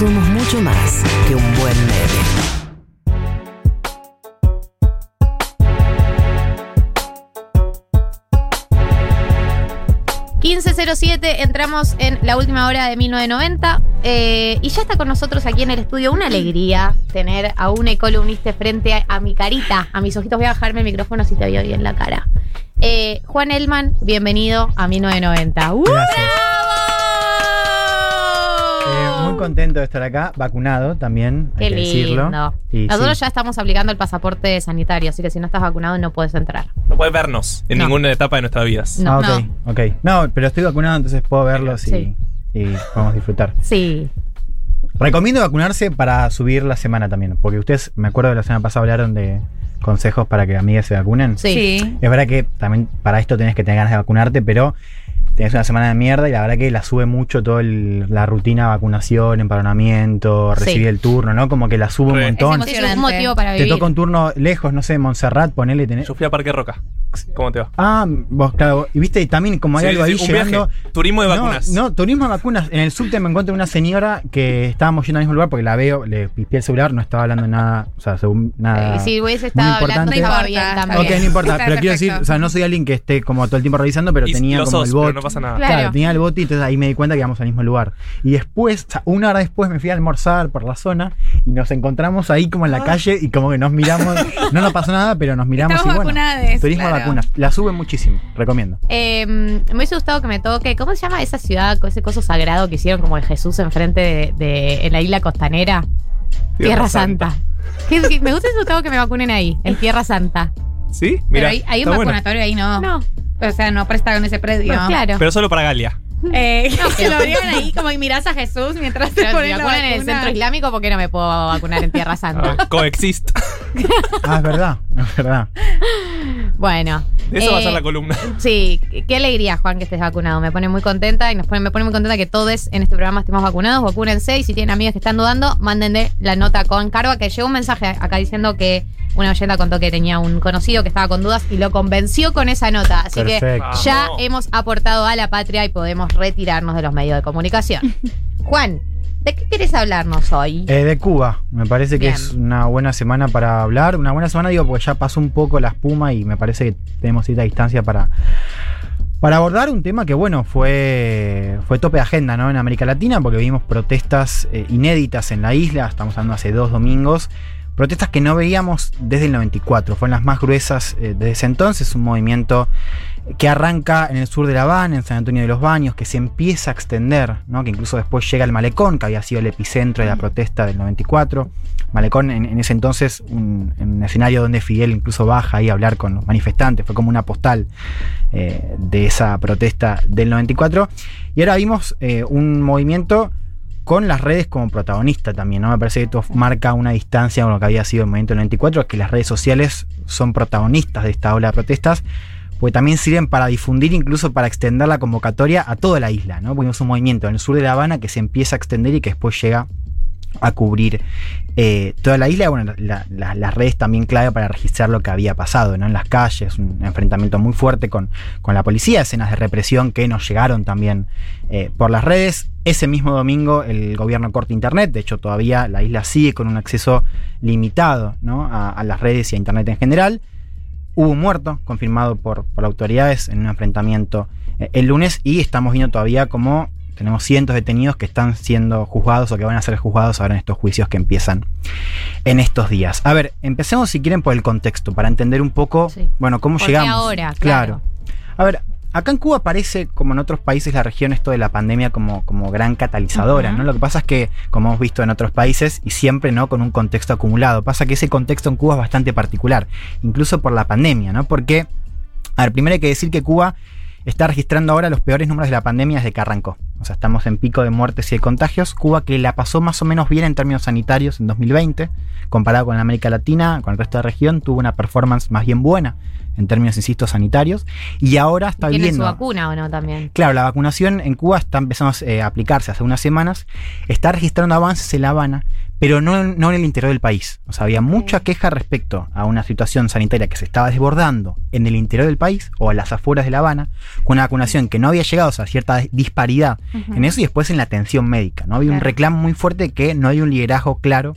Somos mucho más que un buen meme. .1507, entramos en la última hora de 1990 eh, y ya está con nosotros aquí en el estudio. Una alegría tener a un columnista frente a, a mi carita, a mis ojitos. Voy a bajarme el micrófono si te veo bien la cara. Eh, Juan Elman, bienvenido a 1990. ¡Uh! Gracias. Contento de estar acá, vacunado también, Qué hay que decirlo. lindo. Y Nosotros sí. ya estamos aplicando el pasaporte sanitario, así que si no estás vacunado no puedes entrar. No puedes vernos en No. ninguna etapa de nuestras vidas. No. Ah, ok, ok. No, pero estoy vacunado, entonces puedo verlos y, Sí. y podemos disfrutar. Sí. Recomiendo vacunarse para subir la semana también, porque ustedes, me acuerdo de la semana pasada hablaron de consejos para que amigas se vacunen. Sí. Es verdad que también para esto tenés que tener ganas de vacunarte, pero tenés una semana de mierda y la verdad que la sube mucho toda la rutina de vacunación, empadronamiento, Sí. recibir el turno, ¿no? Como que la sube un montón. Es Es un Emocionante. motivo para Te vivir. toca un turno lejos, no sé, Montserrat, ponele tener. Yo fui a Parque Roca. ¿Cómo te va? Ah, vos, claro. Y viste, y también como hay Sí, algo sí, ahí un llegando. viaje. Turismo de No, vacunas. No, turismo de vacunas. En el subte me encuentro una señora que estábamos yendo al mismo lugar porque la veo, le pispié el celular, no estaba hablando nada, o sea, según nada. Y si hubiese estado hablando, No bien también. Ok, no importa, Está pero quiero decir, o sea, no soy alguien que esté como todo el tiempo revisando, pero Y tenía lo como sos, el pero bot. no pasa nada. Claro. Claro, tenía el bot y entonces ahí me di cuenta que íbamos al mismo lugar. Y después, o sea, una hora después me fui a almorzar por la zona y nos encontramos ahí como en la Ah. calle y como que nos miramos, no nos pasó nada, pero nos miramos Estamos y bueno. vacunades, Turismo de claro. Vacunas, la suben muchísimo, recomiendo. Eh, me hubiese gustado que me toque. ¿Cómo se llama esa ciudad, con ese coso sagrado que hicieron como de Jesús enfrente de, de- en la isla costanera? Tierra, Santa. Me hubiese gustado que me vacunen ahí, en Tierra Santa. ¿Sí? Pero hay, hay un bueno. vacunatorio ahí, ¿no? No, O sea, no presta en ese predio. no, claro. Pero solo para Galia. Eh, que lo abrieron ahí como y mirás a Jesús mientras te ponen la vacunan en el vacuna. centro islámico, ¿por qué no me puedo vacunar en Tierra Santa? Ah, Coexist. Ah, es verdad, es verdad. Bueno. Eso va a eh, ser la columna. Sí, qué alegría, Juan, que estés vacunado. Me pone muy contenta y nos pone, me pone muy contenta que todos en este programa estemos vacunados. Vacúnense y si tienen amigas que están dudando, mándenle la nota con carga. Que llegó un mensaje acá diciendo que una oyenta contó que tenía un conocido que estaba con dudas y lo convenció con esa nota. Así Perfecto. que ya Vamos. hemos aportado a la patria y podemos retirarnos de los medios de comunicación. Juan, ¿de qué quieres hablarnos hoy? Eh, de Cuba, me parece que Bien. es una buena semana para hablar. Una buena semana, digo, porque ya pasó un poco la espuma y me parece que tenemos cierta distancia para, para abordar un tema que, bueno, fue, fue tope de agenda ¿no? en América Latina, porque vimos protestas eh, inéditas en la isla, estamos hablando hace dos domingos. Protestas que no veíamos desde el 94, fueron las más gruesas eh, desde ese entonces, un movimiento que arranca en el sur de La Habana, en San Antonio de los Baños, que se empieza a extender, ¿no? que incluso después llega al Malecón, que había sido el epicentro de la protesta del 94. Malecón en, en ese entonces, un, en un escenario donde Fidel incluso baja ahí a hablar con los manifestantes, fue como una postal eh, de esa protesta del 94. Y ahora vimos eh, un movimiento con las redes como protagonista también, ¿no? Me parece que esto marca una distancia con lo que había sido el movimiento del 94, que las redes sociales son protagonistas de esta ola de protestas, porque también sirven para difundir, incluso para extender la convocatoria a toda la isla, ¿no? Porque un movimiento en el sur de La Habana que se empieza a extender y que después llega a cubrir eh, toda la isla. Bueno, la- la- las redes también clave para registrar lo que había pasado, ¿no? En las calles, un enfrentamiento muy fuerte con, con la policía, escenas de represión que nos llegaron también eh, por las redes. Ese mismo domingo el gobierno corta internet, de hecho todavía la isla sigue con un acceso limitado ¿no? a, a las redes y a internet en general. Hubo un muerto confirmado por, por autoridades en un enfrentamiento eh, el lunes y estamos viendo todavía como tenemos cientos de detenidos que están siendo juzgados o que van a ser juzgados ahora en estos juicios que empiezan en estos días. A ver, empecemos si quieren por el contexto, para entender un poco, Sí. bueno, cómo ¿Por qué llegamos. ahora? Claro. A ver, acá en Cuba parece, como en otros países, la región esto de la pandemia como, como gran catalizadora. ¿no? Lo que pasa es que, como hemos visto en otros países, y siempre, ¿no? Con un contexto acumulado. Pasa que ese contexto en Cuba es bastante particular, incluso por la pandemia, ¿no? Porque, a ver, primero hay que decir que Cuba está registrando ahora los peores números de la pandemia desde que arrancó. O sea, estamos en pico de muertes y de contagios. Cuba que la pasó más o menos bien en términos sanitarios en 2020, comparado con América Latina, con el resto de la región, tuvo una performance más bien buena en términos, insisto, sanitarios. Y ahora está ¿Tienen su vacuna o no también? Claro, la vacunación en Cuba está empezando a aplicarse hace unas semanas. Está registrando avances en La Habana, pero no, no en el interior del país. O sea, había mucha queja respecto a una situación sanitaria que se estaba desbordando en el interior del país o a las afueras de La Habana, con una vacunación que no había llegado o sea, a cierta disparidad en eso y después en la atención médica. ¿no? Había un reclamo muy fuerte de que no hay un liderazgo claro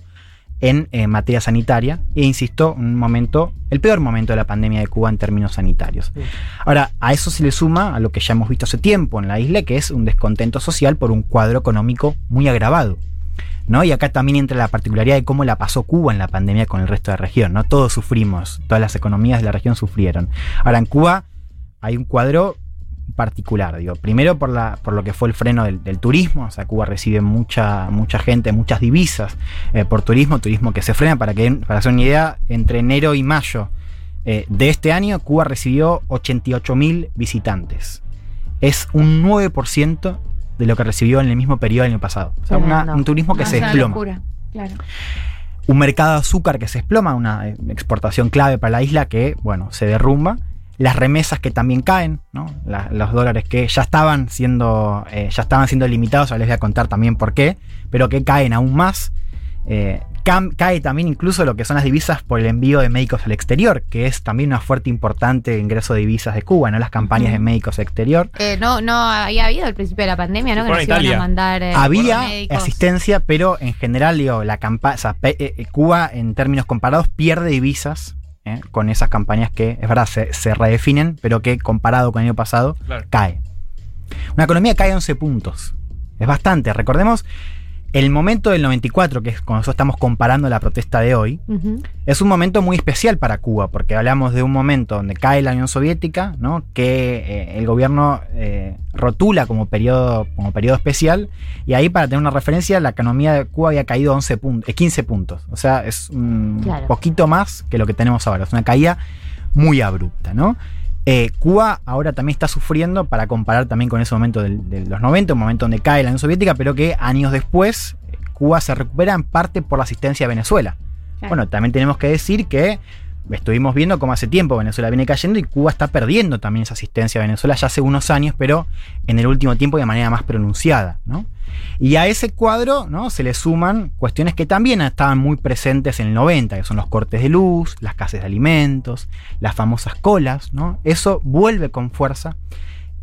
en eh, materia sanitaria. E insisto, un momento, el peor momento de la pandemia de Cuba en términos sanitarios. Ahora, a eso se le suma a lo que ya hemos visto hace tiempo en la isla, que es un descontento social por un cuadro económico muy agravado. ¿No? Y acá también entra la particularidad de cómo la pasó Cuba en la pandemia con el resto de la región. ¿no? Todos sufrimos, todas las economías de la región sufrieron. Ahora, en Cuba hay un cuadro particular, digo. Primero por, la, por lo que fue el freno del, turismo, o sea, Cuba recibe mucha, mucha gente, muchas divisas eh, por turismo, turismo que se frena, para, que, para hacer una idea, entre enero y mayo eh, de este año, Cuba recibió 88 mil visitantes. Es un 9% de lo que recibió en el mismo periodo del año pasado. O sea, una- un turismo que No, se desploma locura, Claro. un mercado de azúcar que se desploma, una eh, exportación clave para la isla que, bueno, se derrumba. Las remesas que también caen, ¿no? La- los dólares que ya estaban siendo, eh, ya estaban siendo limitados, ahora les voy a contar también por qué, pero que caen aún más. Eh, cae también incluso lo que son las divisas por el envío de médicos al exterior, que es también una fuerte importante ingreso de divisas de Cuba, ¿no? Las campañas de médicos al exterior. Eh, no, no había habido al principio de la pandemia, ¿no? Que nos iban a mandar. eh, Había asistencia, pero en general, digo, la campa- o sea, pe- eh, eh, Cuba, en términos comparados, pierde divisas eh, con esas campañas que, es verdad, se, se redefinen, pero que comparado con el año pasado, Claro. cae. Una economía cae 11 puntos. Es bastante. Recordemos el momento del 94, que es cuando nosotros estamos comparando la protesta de hoy, es un momento muy especial para Cuba, porque hablamos de un momento donde cae la Unión Soviética, ¿no? que eh, el gobierno eh, rotula como periodo, como periodo especial, y ahí para tener una referencia, la economía de Cuba había caído 11 puntos, eh, 15 puntos, o sea, es un Claro. poquito más que lo que tenemos ahora, es una caída muy abrupta, ¿no? Eh, Cuba ahora también está sufriendo, para comparar también con ese momento del- de los 90, un momento donde cae la Unión Soviética, pero que años después eh, Cuba se recupera en parte por la asistencia a Venezuela. Claro. Bueno, también tenemos que decir que estuvimos viendo cómo hace tiempo Venezuela viene cayendo y Cuba está perdiendo también esa asistencia a Venezuela ya hace unos años, pero en el último tiempo de manera más pronunciada, ¿no? Y a ese cuadro ¿no? se le suman cuestiones que también estaban muy presentes en el 90, que son los cortes de luz, las casas de alimentos, las famosas colas, ¿no? Eso vuelve con fuerza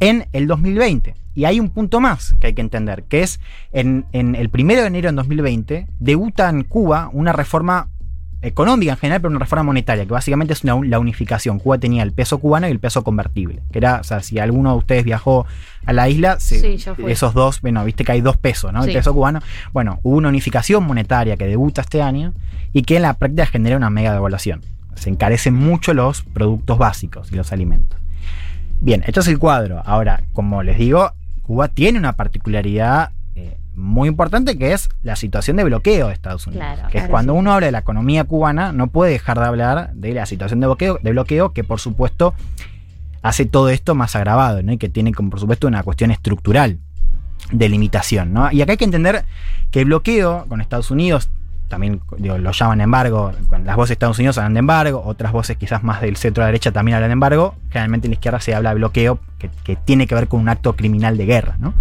en el 2020. Y hay un punto más que hay que entender, que es en, en el primero de enero de 2020 debuta en Cuba una reforma económica en general, pero una reforma monetaria, que básicamente es una la unificación. Cuba tenía el peso cubano y el peso convertible, que era, o sea, si alguno de ustedes viajó a la isla, se- Sí, esos dos, bueno, viste que hay dos pesos, ¿no? El Sí. peso cubano. Bueno, hubo una unificación monetaria que debuta este año y que en la práctica genera una mega devaluación. Se encarecen mucho los productos básicos y los alimentos. Bien, esto es el cuadro. Ahora, como les digo, Cuba tiene una particularidad muy importante que es la situación de bloqueo de Estados Unidos. Claro, que es cuando sí. uno habla de la economía cubana, no puede dejar de hablar de la situación de bloqueo, de bloqueo que por supuesto hace todo esto más agravado, ¿no? Y que tiene como por supuesto una cuestión estructural de limitación, ¿no? Y acá hay que entender que el bloqueo con Estados Unidos, también digo, lo llaman embargo, las voces de Estados Unidos hablan de embargo, otras voces quizás más del centro a la derecha también hablan de embargo, generalmente en la izquierda se habla de bloqueo, que, que tiene que ver con un acto criminal de guerra, ¿no?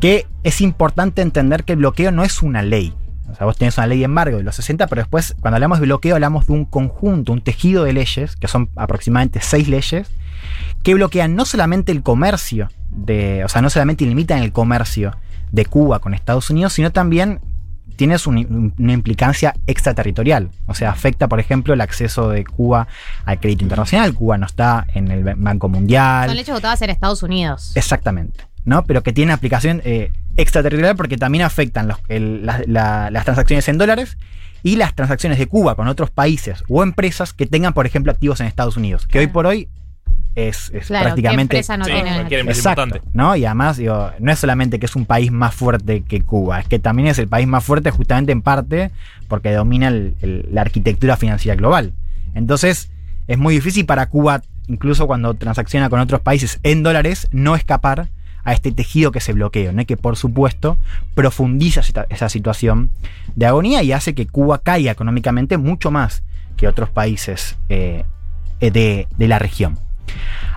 Que es importante entender que el bloqueo no es una ley. O sea, vos tenés una ley de embargo de los 60, pero después, cuando hablamos de bloqueo, hablamos de un conjunto, un tejido de leyes, que son aproximadamente seis leyes, que bloquean no solamente el comercio, de, o sea, no solamente limitan el comercio de Cuba con Estados Unidos, sino también tienes un- una implicancia extraterritorial. O sea, afecta, por ejemplo, el acceso de Cuba al crédito internacional. Cuba no está en el Banco Mundial. Son leyes votadas en Estados Unidos. Exactamente. ¿No? Pero que tiene aplicación eh, extraterritorial porque también afectan los- el- la- la- las transacciones en dólares y las transacciones de Cuba con otros países o empresas que tengan, por ejemplo, activos en Estados Unidos, que hoy por hoy es, es Claro, ¿qué prácticamente... empresa no Sí, tiene? cualquier empresa Exacto, importante. ¿no? Y además, digo, no es solamente que es un país más fuerte que Cuba, es que también es el país más fuerte justamente en parte porque domina el- el- la arquitectura financiera global. Entonces, es muy difícil para Cuba, incluso cuando transacciona con otros países en dólares, no escapar a este tejido que se bloquea, ¿no? que por supuesto profundiza esa, situación de agonía y hace que Cuba caiga económicamente mucho más que otros países eh, de, de la región.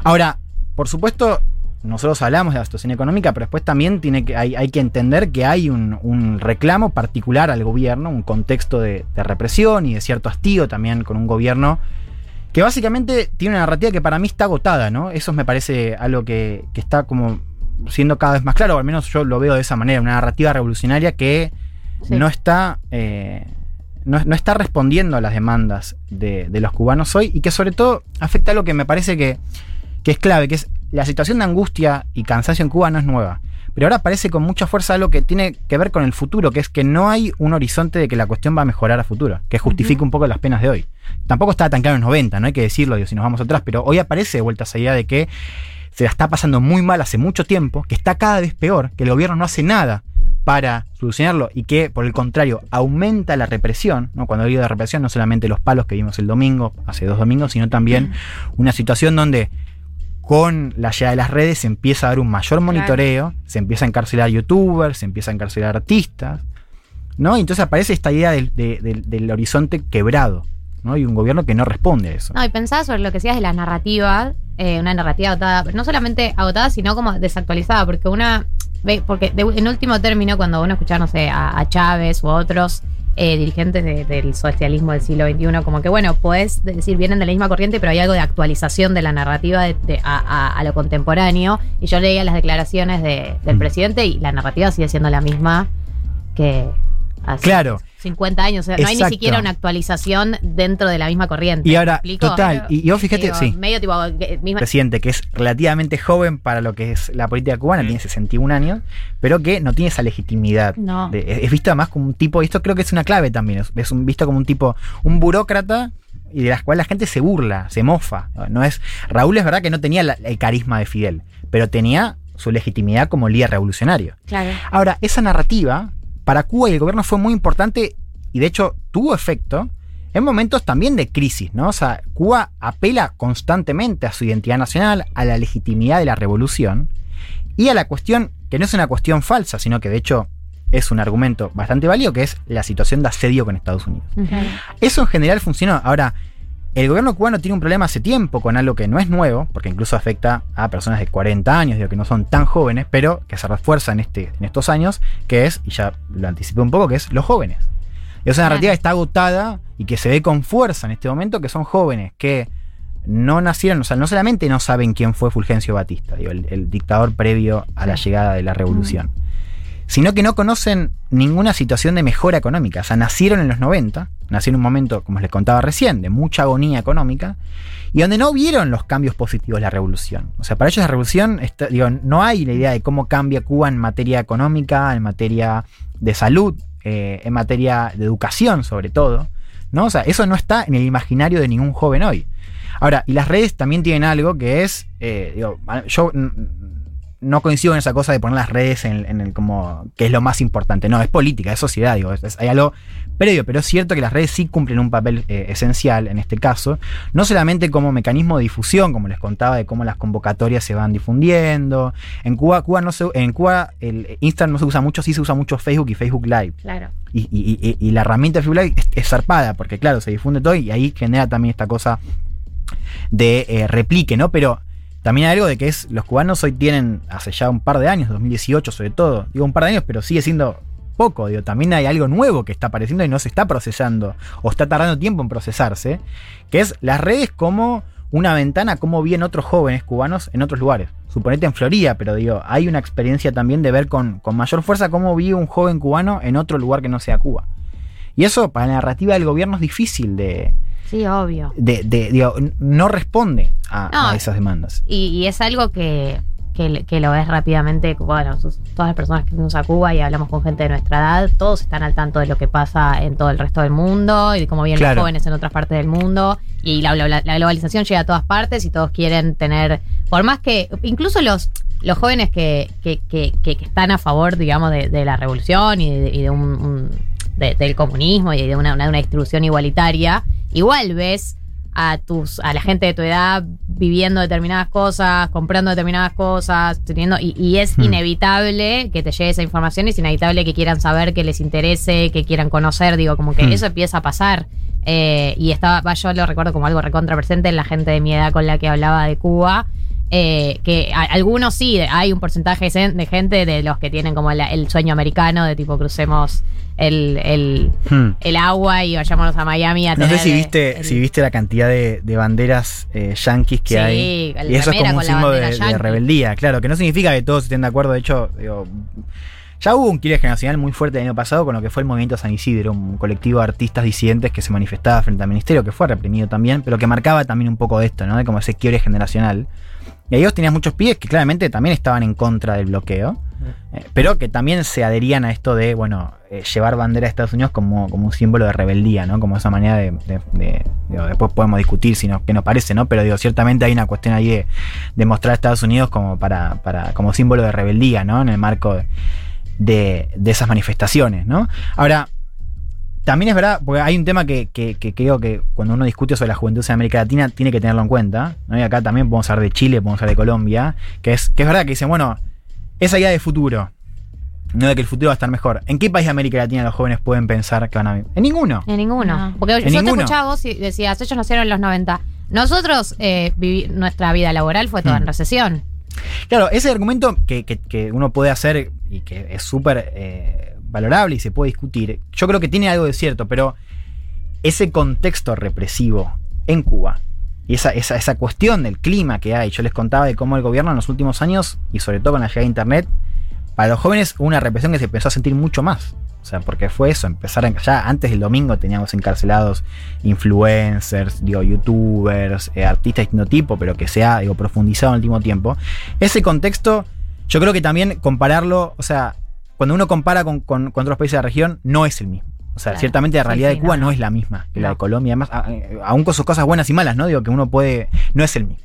Ahora, por supuesto, nosotros hablamos de la situación económica, pero después también tiene que, hay, hay que entender que hay un, un reclamo particular al gobierno, un contexto de, de represión y de cierto hastío también con un gobierno que básicamente tiene una narrativa que para mí está agotada, ¿no? Eso me parece algo que, que está como siendo cada vez más claro, o al menos yo lo veo de esa manera, una narrativa revolucionaria que Sí. no está... eh, no, no está respondiendo a las demandas de, de los cubanos hoy y que sobre todo afecta a lo que me parece que, que es clave, que es la situación de angustia y cansancio en Cuba no es nueva. Pero ahora aparece con mucha fuerza algo que tiene que ver con el futuro, que es que no hay un horizonte de que la cuestión va a mejorar a futuro, que justifique un poco las penas de hoy. Tampoco estaba tan claro en los 90, no hay que decirlo, digo, si nos vamos atrás, pero hoy aparece de vuelta esa idea de que se la está pasando muy mal hace mucho tiempo, que está cada vez peor, que el gobierno no hace nada para solucionarlo y que, por el contrario, aumenta la represión. ¿no? Cuando digo de represión, no solamente los palos que vimos el domingo, hace dos domingos, sino también una situación donde con la llegada de las redes se empieza a dar un mayor monitoreo, se empieza a encarcelar youtubers, se empieza a encarcelar artistas, ¿no? Y entonces aparece esta idea del, de- del- del horizonte quebrado, ¿no? Y un gobierno que no responde a eso. No, y pensaba sobre lo que decías de la narrativa, eh, una narrativa agotada, pero no solamente agotada, sino como desactualizada, porque una, ve, porque de- en último término, cuando uno escucha, no sé, a, a Chávez u otros eh, dirigentes de- del socialismo del siglo XXI, como que bueno, puedes decir, vienen de la misma corriente, pero hay algo de actualización de la narrativa de- a, a- a lo contemporáneo, y yo leía las declaraciones de- del Mm. presidente y la narrativa sigue siendo la misma que hace Claro. 50 años, o sea, no hay ni siquiera una actualización dentro de la misma corriente. Y ¿me ahora, explico? total, y, y vos fíjate, Digo, sí, Medio tipo. que- misma- presidente que es relativamente joven para lo que es la política cubana, tiene 61 años, pero que no tiene esa legitimidad. No. de- es, es visto además como un tipo, y esto creo que es una clave también, es, es un, visto como un tipo, un burócrata y de las cuales la gente se burla, se mofa. No es, Raúl es verdad que no tenía la- el carisma de Fidel, pero tenía su legitimidad como líder revolucionario. Claro. Ahora, esa narrativa para Cuba y el gobierno fue muy importante y de hecho tuvo efecto en momentos también de crisis, ¿no? O sea, Cuba apela constantemente a su identidad nacional, a la legitimidad de la revolución y a la cuestión, que no es una cuestión falsa, sino que de hecho es un argumento bastante válido, que es la situación de asedio con Estados Unidos. Eso en general funcionó. Ahora, el gobierno cubano tiene un problema hace tiempo con algo que no es nuevo, porque incluso afecta a personas de 40 años, digo que no son tan jóvenes, pero que se refuerza en, este, en estos años, que es, y ya lo anticipé un poco, que es los jóvenes. Y esa narrativa está agotada y que se ve con fuerza en este momento, que son jóvenes que no nacieron, o sea, no solamente no saben quién fue Fulgencio Batista, digo, el, el dictador previo a la llegada de la revolución, sino que no conocen ninguna situación de mejora económica. O sea, nacieron en los 90, nacieron en un momento, como les contaba recién, de mucha agonía económica, y donde no vieron los cambios positivos de la revolución. O sea, para ellos la revolución, no hay la idea de cómo cambia Cuba en materia económica, en materia de salud, eh, en materia de educación sobre todo. ¿no? O sea, eso no está en el imaginario de ningún joven hoy. Ahora, y las redes también tienen algo que es, eh, yo no coincido en esa cosa de poner las redes en, en el como que es lo más importante. No, es política, es sociedad, digo, es- es- hay algo previo, pero es cierto que las redes sí cumplen un papel eh, esencial en este caso, no solamente como mecanismo de difusión, como les contaba, de cómo las convocatorias se van difundiendo. En Cuba, Cuba no se, en Cuba el Instagram no se usa mucho, sí se usa mucho Facebook y Facebook Live. Claro. Y, y- y- y la herramienta de Facebook Live es, es zarpada, porque claro, se difunde todo y ahí genera también esta cosa de eh, replique, ¿no? Pero también hay algo de que es, los cubanos hoy tienen, hace ya un par de años, 2018 sobre todo, digo un par de años, pero sigue siendo poco, digo, también hay algo nuevo que está apareciendo y no se está procesando, o está tardando tiempo en procesarse, que es las redes como una ventana, como viven otros jóvenes cubanos en otros lugares. Suponete en Florida, pero digo, hay una experiencia también de ver con, con mayor fuerza cómo vive un joven cubano en otro lugar que no sea Cuba. Y eso para la narrativa del gobierno es difícil de, Sí, obvio. de, de- digo, no responde a, No. a esas demandas. Y, y es algo que, que, que lo ves rápidamente, bueno, sus- todas las personas que fuimos a Cuba y hablamos con gente de nuestra edad, todos están al tanto de lo que pasa en todo el resto del mundo y de cómo Claro. los jóvenes en otras partes del mundo. Y la, la- la globalización llega a todas partes y todos quieren tener, por más que, incluso los, los jóvenes que, que, que, que- que están a favor, digamos, de, de la revolución y de, y de un, un- de- del comunismo y de una, una, una distribución igualitaria, igual ves a tus a la gente de tu edad viviendo determinadas cosas, comprando determinadas cosas, teniendo y, y es Hmm. inevitable que te llegue esa información, es inevitable que quieran saber, que les interese, que quieran conocer, digo, como que Hmm. eso empieza a pasar. Eh, y estaba, yo lo recuerdo como algo recontra presente en la gente de mi edad con la que hablaba de Cuba. Eh, que a- algunos sí, hay un porcentaje de gente de los que tienen como la- el sueño americano de tipo crucemos el, el, Hmm. el agua y vayámonos a Miami a No sé si viste, el- si viste la cantidad de, de banderas eh, yanquis que Sí, hay. Y eso es como un símbolo de, rebeldía, claro, que no significa que todos estén de acuerdo. De hecho, digo, ya hubo un quiebre generacional muy fuerte el año pasado con lo que fue el movimiento San Isidro, un colectivo de artistas disidentes que se manifestaba frente al ministerio, que fue reprimido también, pero que marcaba también un poco de esto, ¿no? De como ese quiebre generacional. Y ahí vos tenías muchos pibes que claramente también estaban en contra del bloqueo, eh, pero que también se adherían a esto de, bueno, eh, llevar bandera de Estados Unidos como, como un símbolo de rebeldía, ¿no? Como esa manera de. de- de- digo, después podemos discutir si no, qué nos parece, ¿no? Pero digo, ciertamente hay una cuestión ahí de, de mostrar a Estados Unidos como para, para. como símbolo de rebeldía, ¿no? En el marco de, de, de esas manifestaciones, ¿no? Ahora. También es verdad, porque hay un tema que, que, que creo que cuando uno discute sobre la juventud en América Latina tiene que tenerlo en cuenta. ¿no? Y acá también podemos hablar de Chile, podemos hablar de Colombia, que es, que es verdad que dicen, bueno, esa idea de futuro, no de que el futuro va a estar mejor. ¿En qué país de América Latina los jóvenes pueden pensar que van a vivir? En ninguno. En ninguno. No. Porque yo ninguno. te escuchaba vos y decías, ellos nacieron en los 90. Nosotros, eh, vivi- nuestra vida laboral fue toda Mm. en recesión. Claro, ese argumento que, que- que uno puede hacer y que es súper eh, valorable y se puede discutir, yo creo que tiene algo de cierto, pero ese contexto represivo en Cuba y esa, esa, esa cuestión del clima que hay, yo les contaba de cómo el gobierno en los últimos años, y sobre todo con la llegada de Internet, para los jóvenes una represión que se empezó a sentir mucho más. O sea, porque fue eso, empezar ya antes del domingo teníamos encarcelados influencers, digo, youtubers, eh, artistas de distinto tipo, pero que se ha digo, profundizado en el último tiempo. Ese contexto, yo creo que también compararlo, o sea, cuando uno compara con, con- con otros países de la región, no es el mismo. O sea, Claro. ciertamente la realidad sí, de Cuba no, es la misma que la de Colombia. Además, eh, aún con sus cosas buenas y malas, ¿no? Digo que uno puede. No es el mismo.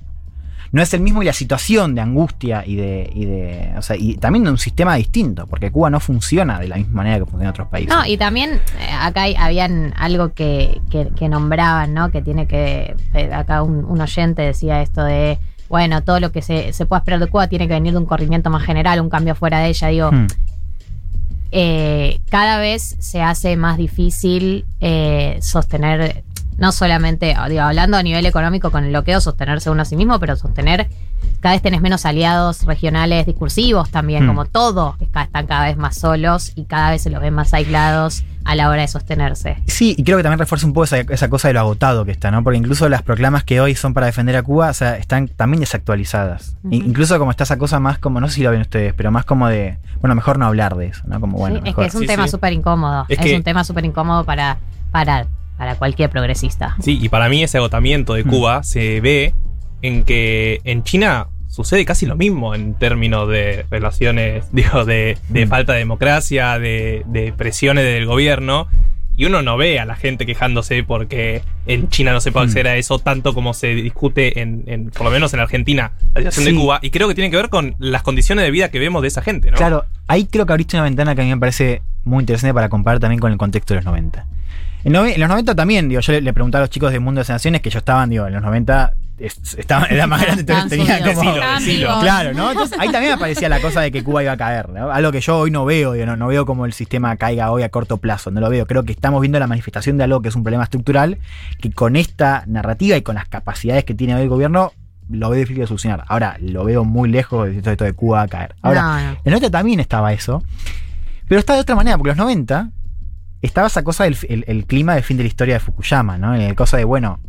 No es el mismo y la situación de angustia y de. Y de o sea, y también de un sistema distinto, porque Cuba no funciona de la misma manera que funciona en otros países. No, y también eh, acá hay- habían algo que, que- que nombraban, ¿no? Que tiene que. eh, acá un, un oyente decía esto de. Bueno, todo lo que se, se pueda esperar de Cuba tiene que venir de un corrimiento más general, un cambio fuera de ella. Digo, Hmm. Eh, cada vez se hace más difícil eh, sostener, no solamente, digo, hablando a nivel económico con el bloqueo, sostenerse uno a sí mismo, pero sostener, cada vez tenés menos aliados regionales discursivos también, Mm. como todo, está- están cada vez más solos y cada vez se los ven más aislados a la hora de sostenerse. Sí, y creo que también refuerza un poco esa, esa cosa de lo agotado que está, ¿no? Porque incluso las proclamas que hoy son para defender a Cuba, o sea, están también desactualizadas. Incluso como está esa cosa más como, no sé si lo ven ustedes, pero más como de, bueno, mejor no hablar de eso, ¿no? Como, bueno, Sí, es mejor. que es un Sí, tema sí. súper incómodo, Es es, que- un tema súper incómodo para, para, para cualquier progresista. Sí, y para mí ese agotamiento de Mm. Cuba se ve en que en China sucede casi lo mismo en términos de relaciones, digo, de, de Mm. falta de democracia, de, de presiones del gobierno. Y uno no ve a la gente quejándose porque en China no se puede Mm. acceder a eso tanto como se discute en, en- por lo menos en Argentina, la situación Sí. de Cuba. Y creo que tiene que ver con las condiciones de vida que vemos de esa gente, ¿no? Claro, ahí creo que abriste una ventana que a mí me parece muy interesante para comparar también con el contexto de los 90. En, los 90 también, digo, yo le, le preguntaba a los chicos de Mundo de Sensaciones que yo estaban, digo, en los 90 es- estaban, era más grande, entonces tenía como... Decilo. Claro, ¿no? Entonces ahí también aparecía la cosa de que Cuba iba a caer, ¿no? Algo que yo hoy no veo, digo, no, no veo como el sistema caiga hoy a corto plazo, no lo veo. Creo que estamos viendo la manifestación de algo que es un problema estructural, que con esta narrativa y con las capacidades que tiene hoy el gobierno, lo veo difícil de solucionar. Ahora, lo veo muy lejos de esto, de Cuba a caer. Ahora, No, no. en los 90 también estaba eso, pero está de otra manera, porque en los 90 estaba esa cosa del el, el clima del fin de la historia de Fukuyama, ¿no? El cosa de, bueno,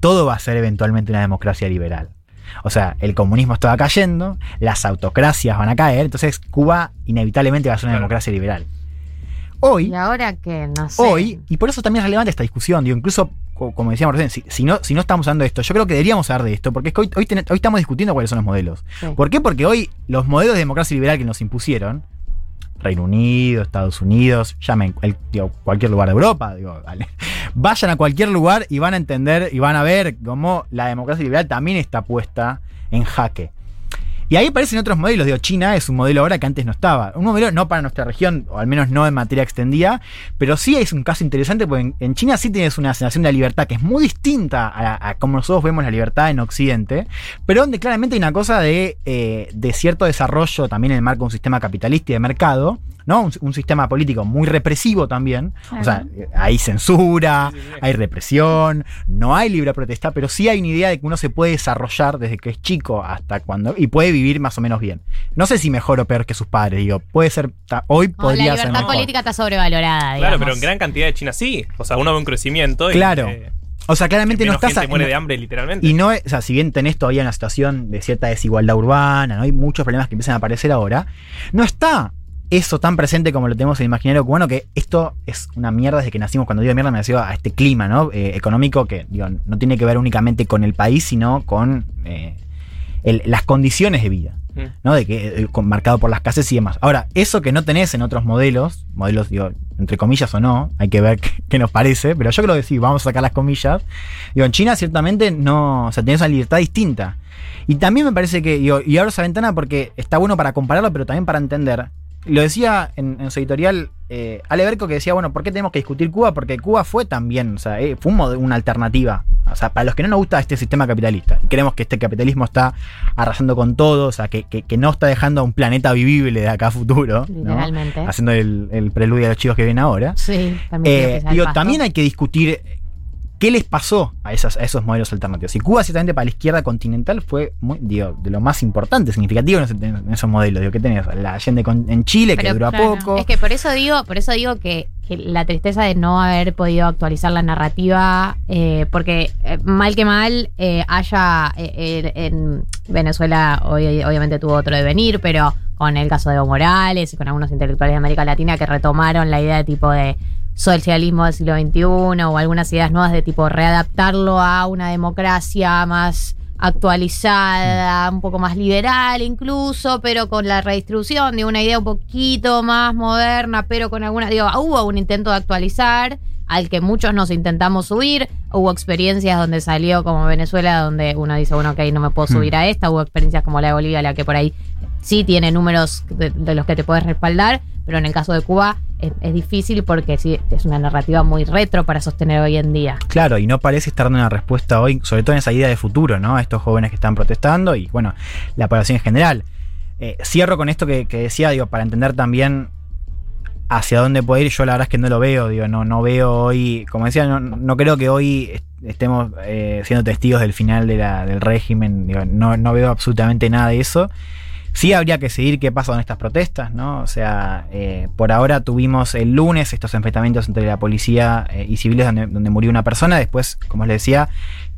todo va a ser eventualmente una democracia liberal. O sea, el comunismo estaba cayendo, las autocracias van a caer, entonces Cuba inevitablemente va a ser una democracia liberal. Hoy, Y ahora que no sé. hoy, y por eso también es relevante esta discusión, digo, incluso, co- como decíamos recién, si, si no, si no estamos hablando de esto, yo creo que deberíamos hablar de esto, porque es que hoy, hoy, ten- hoy estamos discutiendo cuáles son los modelos. Sí. ¿Por qué? Porque hoy los modelos de democracia liberal que nos impusieron, Reino Unido, Estados Unidos, llamen cualquier lugar de Europa, digo, vale, vayan a cualquier lugar y van a entender y van a ver cómo la democracia liberal también está puesta en jaque. Y ahí aparecen otros modelos. Digo, China es un modelo ahora que antes no estaba. Un modelo no para nuestra región, o al menos no en materia extendida, pero sí es un caso interesante porque en, China sí tienes una sensación de libertad que es muy distinta a, a como nosotros vemos la libertad en Occidente, pero donde claramente hay una cosa de, eh, de cierto desarrollo también en el marco de un sistema capitalista y de mercado, ¿no? Un, un sistema político muy represivo también. O sea, hay censura, Sí, sí, sí. hay represión, no hay libre protesta, pero sí hay una idea de que uno se puede desarrollar desde que es chico hasta cuando. y puede vivir más o menos bien. No sé si mejor o peor que sus padres, digo, puede ser. hoy No, la podría ser. libertad mejor. política está sobrevalorada, Claro, digamos. pero en gran cantidad de China sí. O sea, uno ve un crecimiento y Claro. eh, O sea, claramente no estás. gente muere de hambre, literalmente. Y no es, o sea, si bien tenés todavía una situación de cierta desigualdad urbana, ¿no? hay muchos problemas que empiezan a aparecer ahora, no está eso tan presente como lo tenemos en el imaginario cubano, que esto es una mierda desde que nacimos, cuando digo mierda me refiero a este clima ¿no? Eh, económico que digo, no tiene que ver únicamente con el país, sino con eh, el- las condiciones de vida. Mm. ¿no? De que, eh, con- marcado por las casas y demás. Ahora, eso que no tenés en otros modelos, modelos, digo, entre comillas o no, hay que ver qué, qué nos parece, pero yo creo que sí, vamos a sacar las comillas. Digo, en China ciertamente no, o sea, tenés una libertad distinta. Y también me parece que, digo, y abro esa ventana porque está bueno para compararlo, pero también para entender. Lo decía en, en su editorial eh, Ale Berco que decía, bueno, ¿por qué tenemos que discutir Cuba? Porque Cuba fue también, o sea, eh, fue una alternativa. O sea, para los que no nos gusta este sistema capitalista y creemos que este capitalismo está arrasando con todo, o sea, que, que- que no está dejando a un planeta vivible de acá a futuro, ¿no? Literalmente. haciendo el, el preludio a los chicos que vienen ahora. Sí, también Eh, digo, también hay que discutir qué les pasó a, esas, a esos modelos alternativos. Y Cuba, ciertamente, para la izquierda continental fue muy, digo, de lo más importante, significativo en, ese- en esos modelos. Digo, ¿qué tenés? La Allende con- en Chile, que duró claro, poco. Es que por eso digo, por eso digo que, que la tristeza de no haber podido actualizar la narrativa, eh, porque eh, mal que mal eh, haya en Venezuela hoy, obviamente tuvo otro devenir, pero con el caso de Evo Morales y con algunos intelectuales de América Latina que retomaron la idea de tipo de socialismo del siglo XXI o algunas ideas nuevas de tipo readaptarlo a una democracia más actualizada, un poco más liberal incluso, pero con la redistribución de una idea un poquito más moderna, pero con alguna, digo, hubo un intento de actualizar al que muchos nos intentamos subir, hubo experiencias donde salió como Venezuela, donde uno dice, bueno, ok, no me puedo Hmm. subir a esta, hubo experiencias como la de Bolivia, la que por ahí sí tiene números de, de los que te puedes respaldar, pero en el caso de Cuba es, difícil porque es una narrativa muy retro para sostener hoy en día. Claro, y no parece estar dando una respuesta hoy, sobre todo en esa idea de futuro, ¿no? A estos jóvenes que están protestando y, bueno, la población en general. Eh, cierro con esto que, decía, digo, para entender también hacia dónde puede ir. Yo la verdad es que no lo veo, digo, no, no veo hoy, como decía, no, no creo que hoy est- estemos eh, siendo testigos del final de la- del régimen, no, no veo absolutamente nada de eso. Sí habría que seguir qué pasa con estas protestas, ¿no? O sea, eh, por ahora tuvimos el lunes estos enfrentamientos entre la policía eh, y civiles donde, murió una persona. Después, como les decía,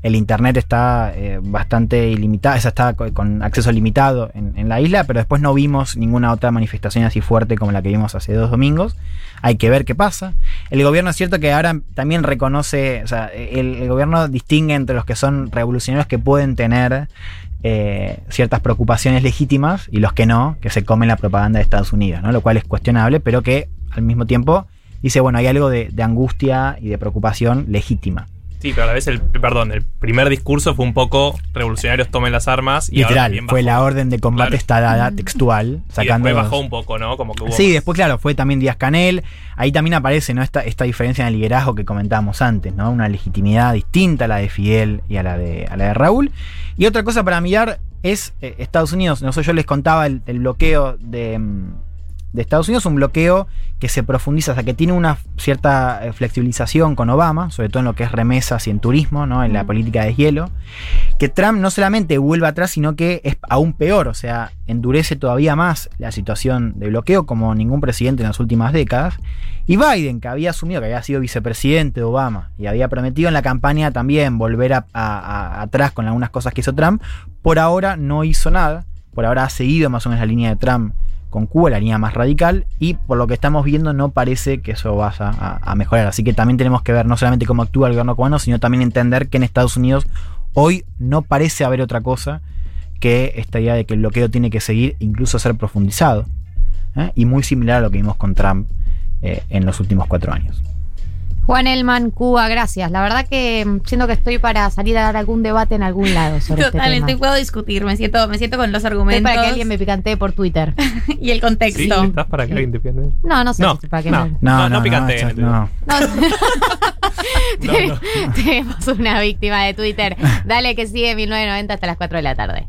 el internet está eh, bastante ilimitado, está co- con acceso limitado en, la isla, pero después no vimos ninguna otra manifestación así fuerte como la que vimos hace dos domingos. Hay que ver qué pasa. El gobierno es cierto que ahora también reconoce, o sea, el gobierno distingue entre los que son revolucionarios que pueden tener eh, ciertas preocupaciones legítimas y los que no, que se comen la propaganda de Estados Unidos, ¿no? Lo cual es cuestionable, pero que al mismo tiempo dice, bueno, hay algo de, de angustia y de preocupación legítima. Sí, pero a la vez el, perdón, el primer discurso fue un poco revolucionarios tomen las armas y Literal, fue la orden de combate Claro. está dada textual, y sacando... después los- bajó un poco, ¿no? Como que hubo Sí, más- después, claro, fue también Díaz Canel. Ahí también aparece ¿no? esta, esta diferencia en el liderazgo que comentábamos antes, ¿no? Una legitimidad distinta a la de Fidel y a la de, a la de Raúl. Y otra cosa para mirar es eh, Estados Unidos. No sé, yo les contaba el, el bloqueo de, mm, de Estados Unidos, un bloqueo que se profundiza, o sea, que tiene una cierta eh, flexibilización con Obama, sobre todo en lo que es remesas y en turismo, ¿no? En la política de hielo que Trump no solamente vuelve atrás, sino que es aún peor, o sea, endurece todavía más la situación de bloqueo como ningún presidente en las últimas décadas. Y Biden, que había asumido que había sido vicepresidente de Obama y había prometido en la campaña también volver a- a- a- atrás con algunas cosas que hizo Trump, por ahora no hizo nada, por ahora ha seguido más o menos la línea de Trump con Cuba, la línea más radical, y por lo que estamos viendo no parece que eso vaya a, mejorar. Así que también tenemos que ver no solamente cómo actúa el gobierno cubano, sino también entender que en Estados Unidos hoy no parece haber otra cosa que esta idea de que el bloqueo tiene que seguir, incluso ser profundizado, ¿eh? y muy similar a lo que vimos con Trump eh, en los últimos cuatro años. Juan Elman, Cuba, gracias. La verdad que mm, siento que estoy para salir a dar algún debate en algún lado sobre este tema. Totalmente, puedo discutir, me siento, me siento con los Estoy argumentos para que alguien me picantee por Twitter. y el ¿Sí? contexto. ¿Estás para que alguien te? No, no sé No, si para qué no. me- No, No, no, no no, picante, esto- no. no. No. No, no. Tenemos una víctima de Twitter. Dale que sigue 1990 hasta las 4 de la tarde.